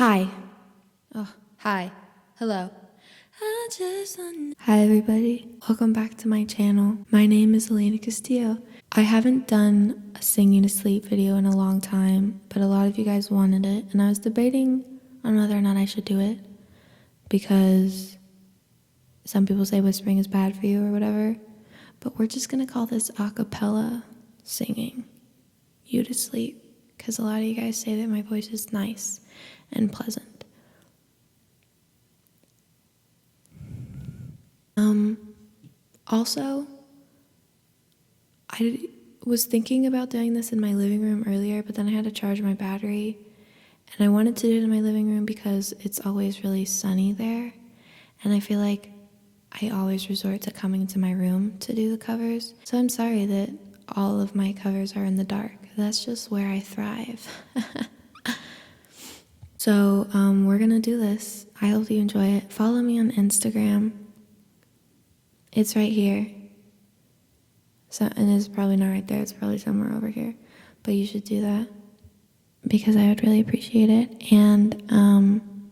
Hi. Oh, hi. Hello. Hi, everybody. Welcome back to my channel. My name is Elena Castillo. I haven't done a singing to sleep video in a long time, but a lot of you guys wanted it, and I was debating on whether or not I should do it because some people say whispering is bad for you or whatever. But we're just gonna call this a cappella singing you to sleep because a lot of you guys say that my voice is nice and pleasant. Um, also, I was thinking about doing this in my living room earlier, but then I had to charge my battery. And I wanted to do it in my living room because it's always really sunny there. And I feel like I always resort to coming to my room to do the covers. So I'm sorry that all of my covers are in the dark. That's just where I thrive. so um, we're gonna do this. I hope you enjoy it. Follow me on Instagram. It's right here. So and it's probably not right there. It's probably somewhere over here. But you should do that because I would really appreciate it. And um,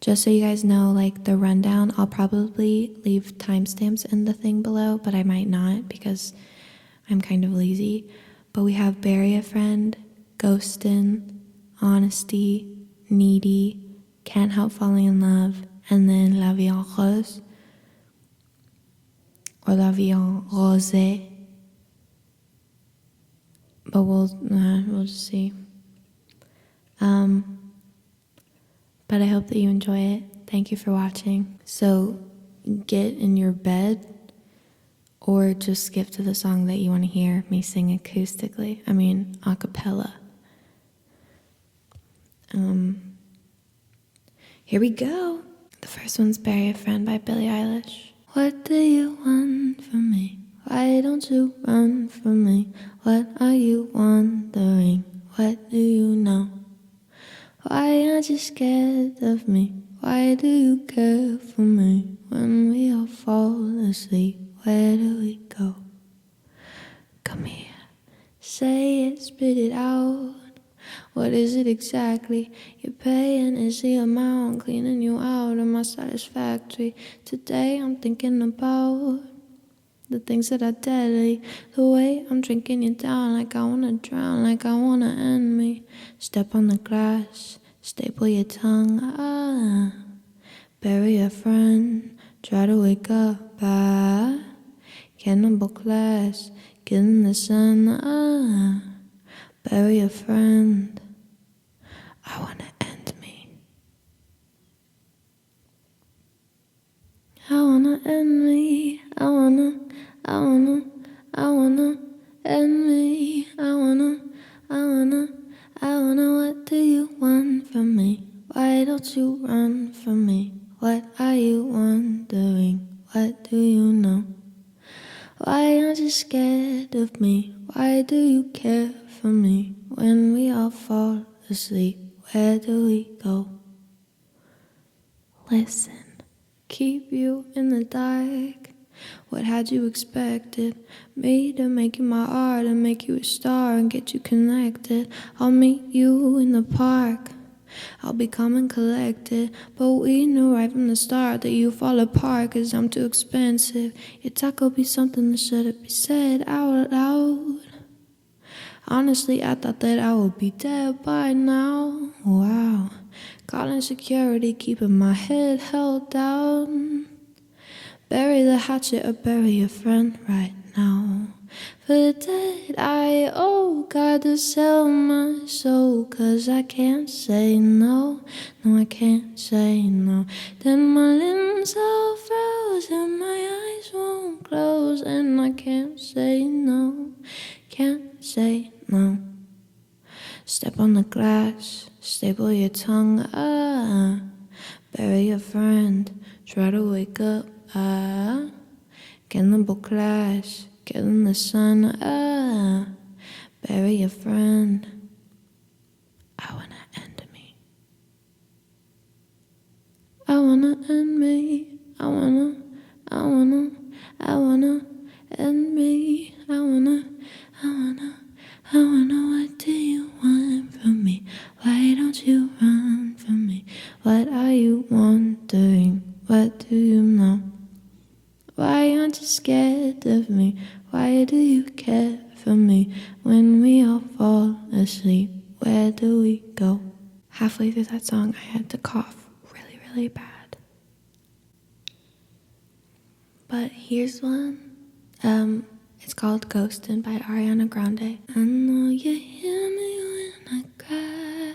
just so you guys know, like the rundown, I'll probably leave timestamps in the thing below, but I might not because I'm kind of lazy. But we have Bury a Friend, Ghostin, Honesty, Needy, Can't Help Falling in Love, and then La Vie en Rose or La Vie en Rose. But we'll, uh, we'll just see. Um, but I hope that you enjoy it. Thank you for watching. So get in your bed or just skip to the song that you want to hear me sing acoustically. I mean, a cappella. Um, here we go. The first one's Bury a Friend by Billie Eilish. What do you want from me? Why don't you run from me? What are you wondering? What do you know? Why aren't you scared of me? Why do you care for me? When we all fall asleep, where do we go? Come here, say it, spit it out. What is it exactly you're paying? Is the amount cleaning you out? Am I satisfactory? Today I'm thinking about the things that are deadly. The way I'm drinking you down, like I wanna drown, like I wanna end me. Step on the grass, staple your tongue, ah. Bury a friend, try to wake up, ah. Cannibal class, get in the sun, ah. Bury a friend, I wanna end me. I wanna end me, I wanna, I wanna, I wanna end me. I wanna, I wanna, I wanna, what do you want from me? Why don't you run from me? What are you wondering? What do you know? Why aren't you scared of me? Why do you care for me? When we all fall asleep, where do we go? Listen, keep you in the dark. What had you expected? Me to make you my art and make you a star and get you connected. I'll meet you in the park. I'll be and collected. But we knew right from the start that you fall apart cause I'm too expensive. Your will be something that shouldn't be said out loud. Honestly, I thought that I would be dead by now. Wow. Calling security, keeping my head held down. Bury the hatchet or bury a friend right now. For dead I owe, got to sell my soul. Cause I can't say no, no, I can't say no. Then my limbs are froze and my eyes won't close. And I can't say no, can't say no. Step on the glass, staple your tongue, ah. Bury a friend, try to wake up, ah. Cannibal class, Get in the sun, ah, bury a friend. I wanna end me. I wanna end me. I wanna, I wanna, I wanna end me. I wanna, I wanna, I wanna. What do you want from me? Why don't you run from me? What are you wondering? What do you? Through that song, I had to cough really, really bad. But here's one. Um, it's called Ghostin' by Ariana Grande. I know you hear me when I cry.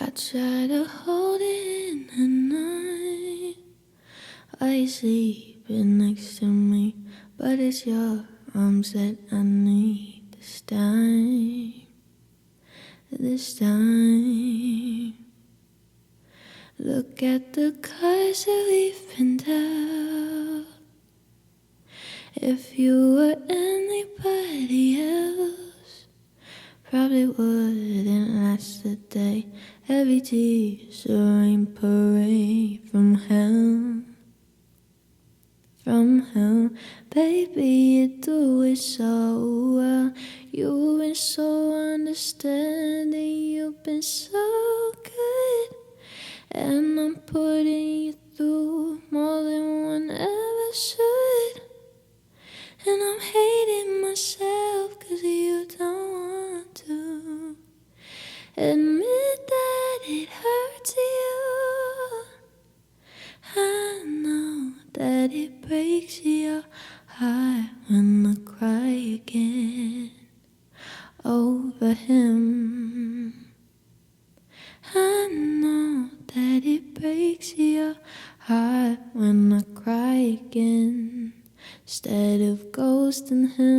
I try to hold in the night. You sleeping next to me? But it's your arms that I need this time. This time. Look at the cars that we've been down. If you were anybody else, probably wouldn't last a day. Every tear's a rain parade from hell. From hell, baby, you do it so well. You've been so understanding, you've been so good. And I'm putting you through more than one ever should. And I'm hating myself cause you don't want to admit that it hurts you. I know that it breaks your heart when I cry again over him. I know that it breaks your heart when I cry again. Instead of ghosting him,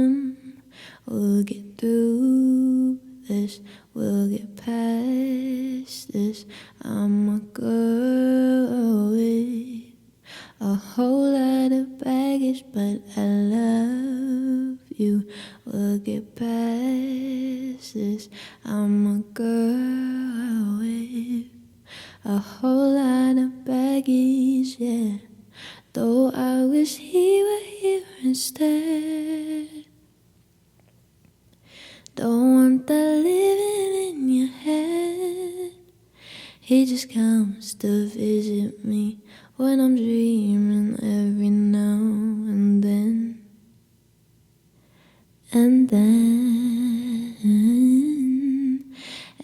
Don't want that living in your head. He just comes to visit me when I'm dreaming every now and then. And then,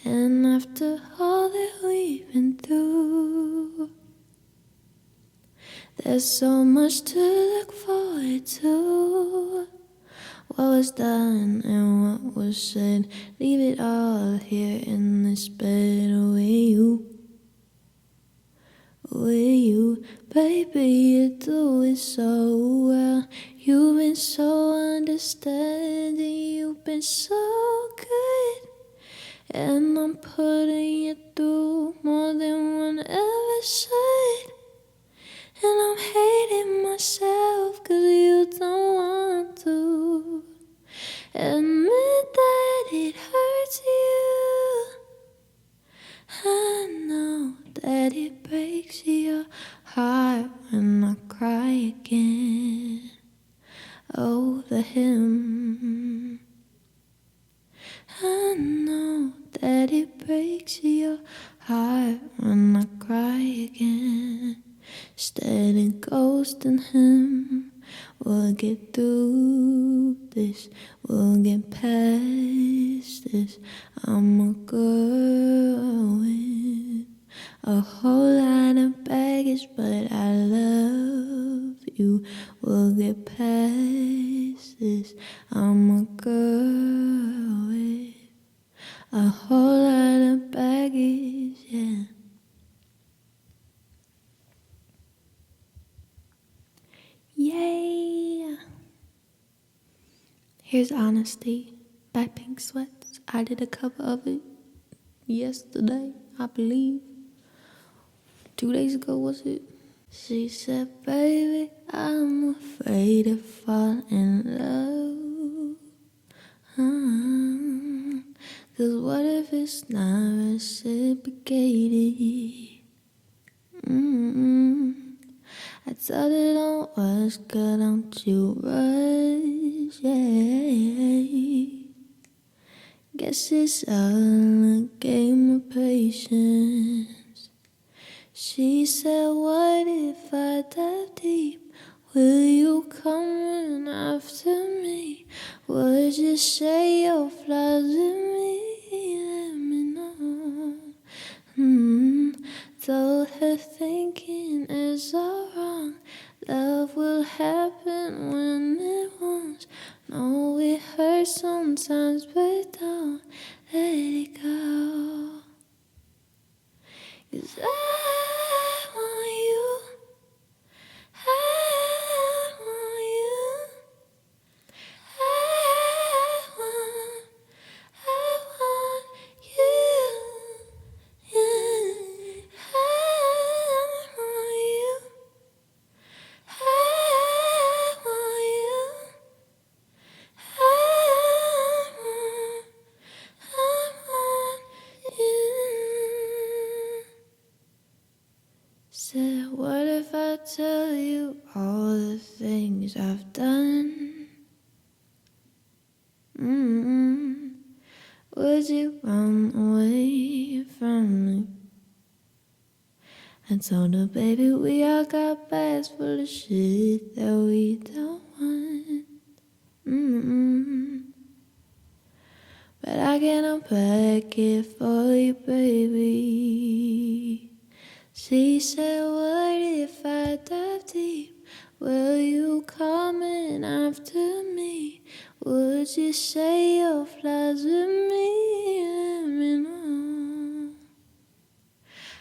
and after all that we've been through, there's so much to said, leave it all here in this bed with you. With you, baby, you do it so well. You've been so understanding, you've been so good. And I'm putting you through more than one ever should. And I'm hating myself cause you don't want to admit that it hurts you. I know that it breaks your heart when I cry again oh, over him. I know that it breaks your heart when I cry again. Instead of ghosting him, we'll get through this, we'll get past this. I'm a girl with a whole lot of baggage, but I love you. We'll get past this. I'm a girl with a whole lot of baggage, yeah. Yay! Here's Honesty by Pink Sweats. I did a cover of it yesterday, I believe. Two days ago, was it? She said, Baby, I'm afraid to fall in love. Uh, Cause what if it's not reciprocated? Mm-mm. I her don't rush, girl, don't you rush, yeah. Guess it's all a game of patience. She said, What if I dive deep? Will you come after me? What'd you say Told her, baby, we all got bags full of shit that we don't want. mm But I can unpack it for you, baby. She said, What if I dive deep? Will you come in after me? Would you say your flies with me? Me know.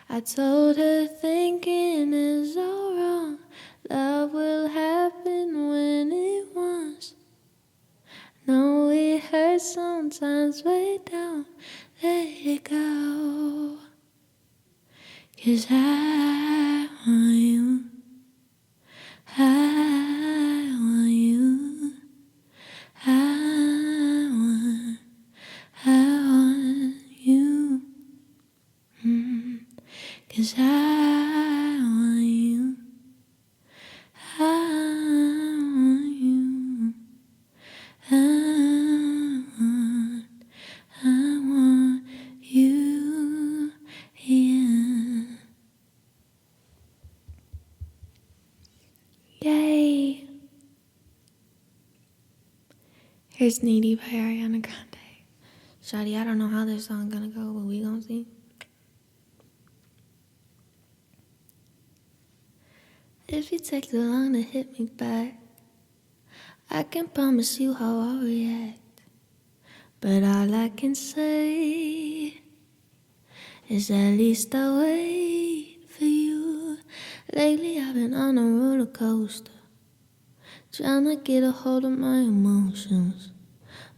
I told her thinking is all wrong. Love will happen when it wants. No, it hurts sometimes way down. Let it go. Cause I want you. I want you. Here's Needy by Ariana Grande. Shawty, I don't know how this song gonna go, but we gonna see. If you take too long to hit me back, I can promise you how I'll react. But all I can say is at least I wait for you. Lately I've been on a roller coaster, trying to get a hold of my emotions.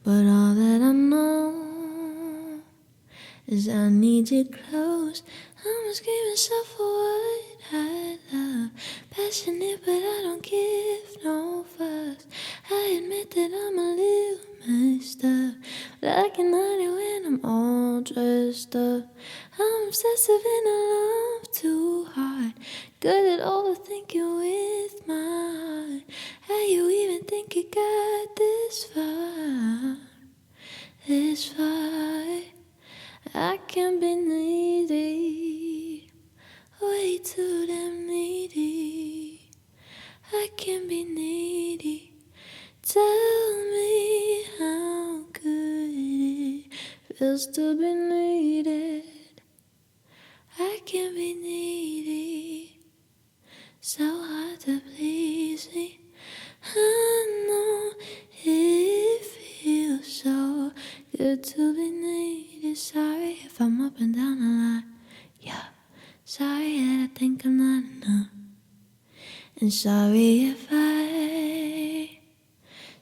But all that I know is I need you close. I'm screaming so for what I love. Passionate, but I don't give no fucks. I admit that I'm a little messed up. But I can it when I'm all dressed up. I'm obsessive and I love too hard. Good at overthinking with my heart. How you even think you got this far? This far. I can be needy, way too damn needy. I can be needy. Tell me how good it feels to be needed. I can be needy, so hard to please me. I know it feels so good to And sorry if I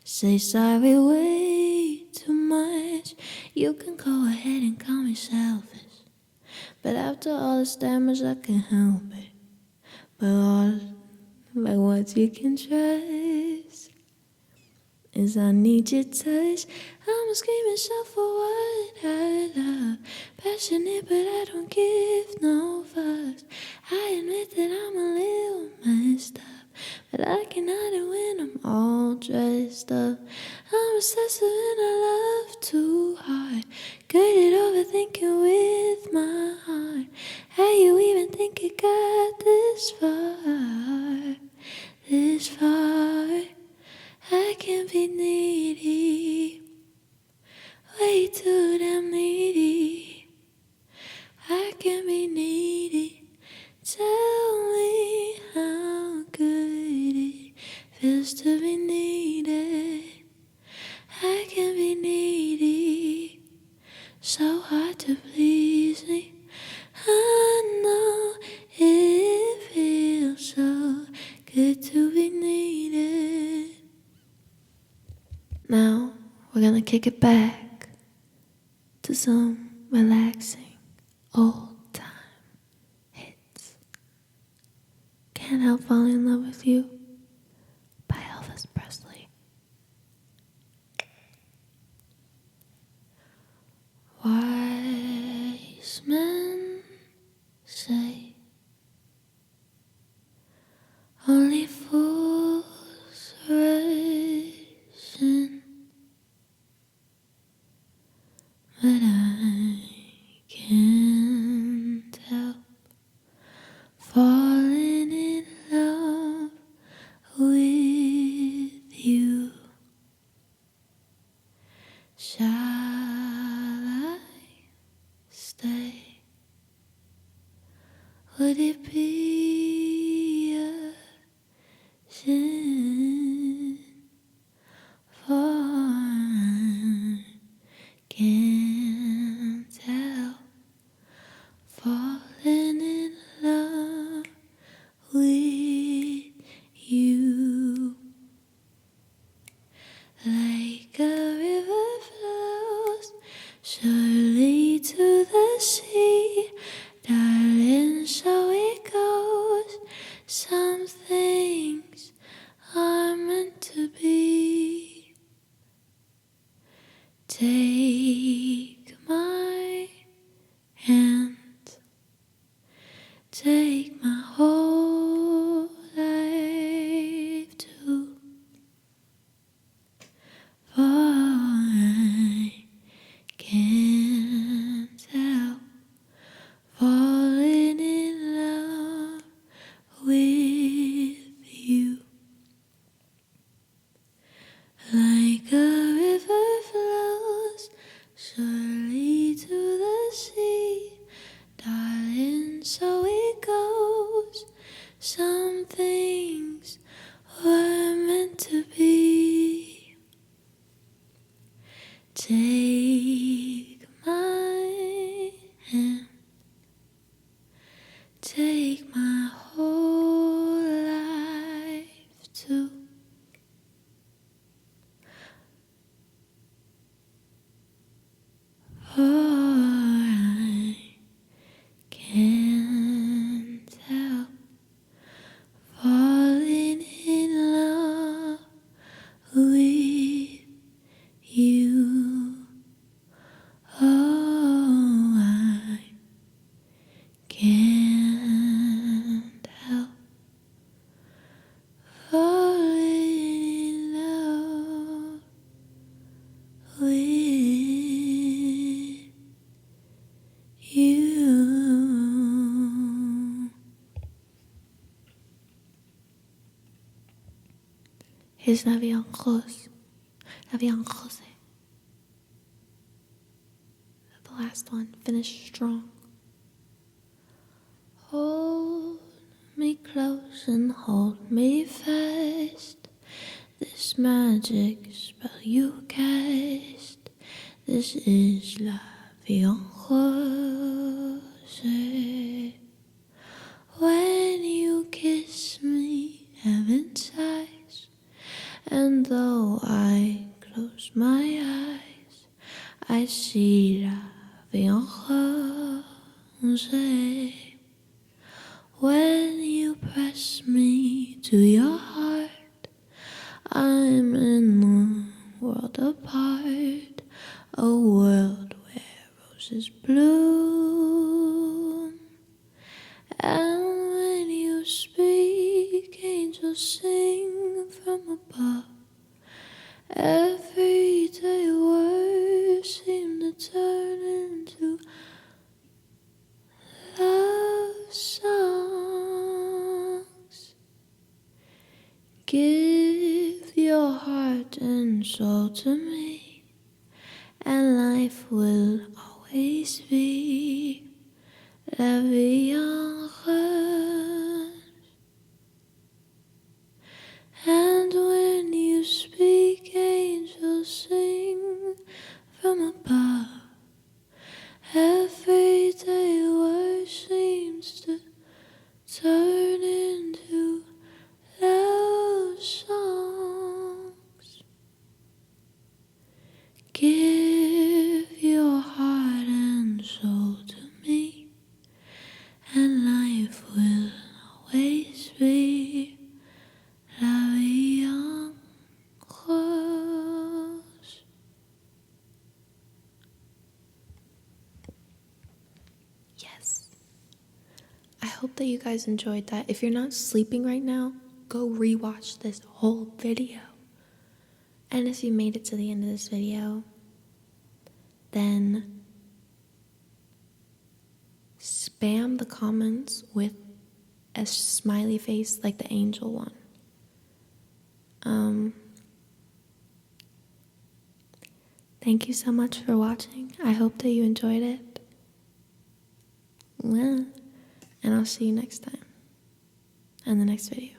say sorry way too much. You can go ahead and call me selfish. But after all this damage, I can't help it. But all like what you can trust is I need your touch. I'm a screaming shout for what I love. Passionate, but I don't give no fucks. I admit that I'm a little messed up. But I can hide it when I'm all dressed up. I'm obsessive and I love too hard. Good at overthinking with my heart. How you even think you got this far? This far. I can be needy, way too damn needy. I can be needy. Tell me how good it feels to be needed. I can be needy, so hard to please me. I take it back to some would it be? es Navian Rose, Navian José. The last one, finish strong. Hold me close and hold me fast. This magic spell you cast. This is Lavian José. When you kiss me, heaven sighs. And though I close my eyes, I see la vie en rose. When you press me to your heart. Love vie. Hope that you guys enjoyed that. If you're not sleeping right now, go rewatch this whole video. And if you made it to the end of this video, then spam the comments with a smiley face like the angel one. Um, thank you so much for watching. I hope that you enjoyed it. And I'll see you next time in the next video.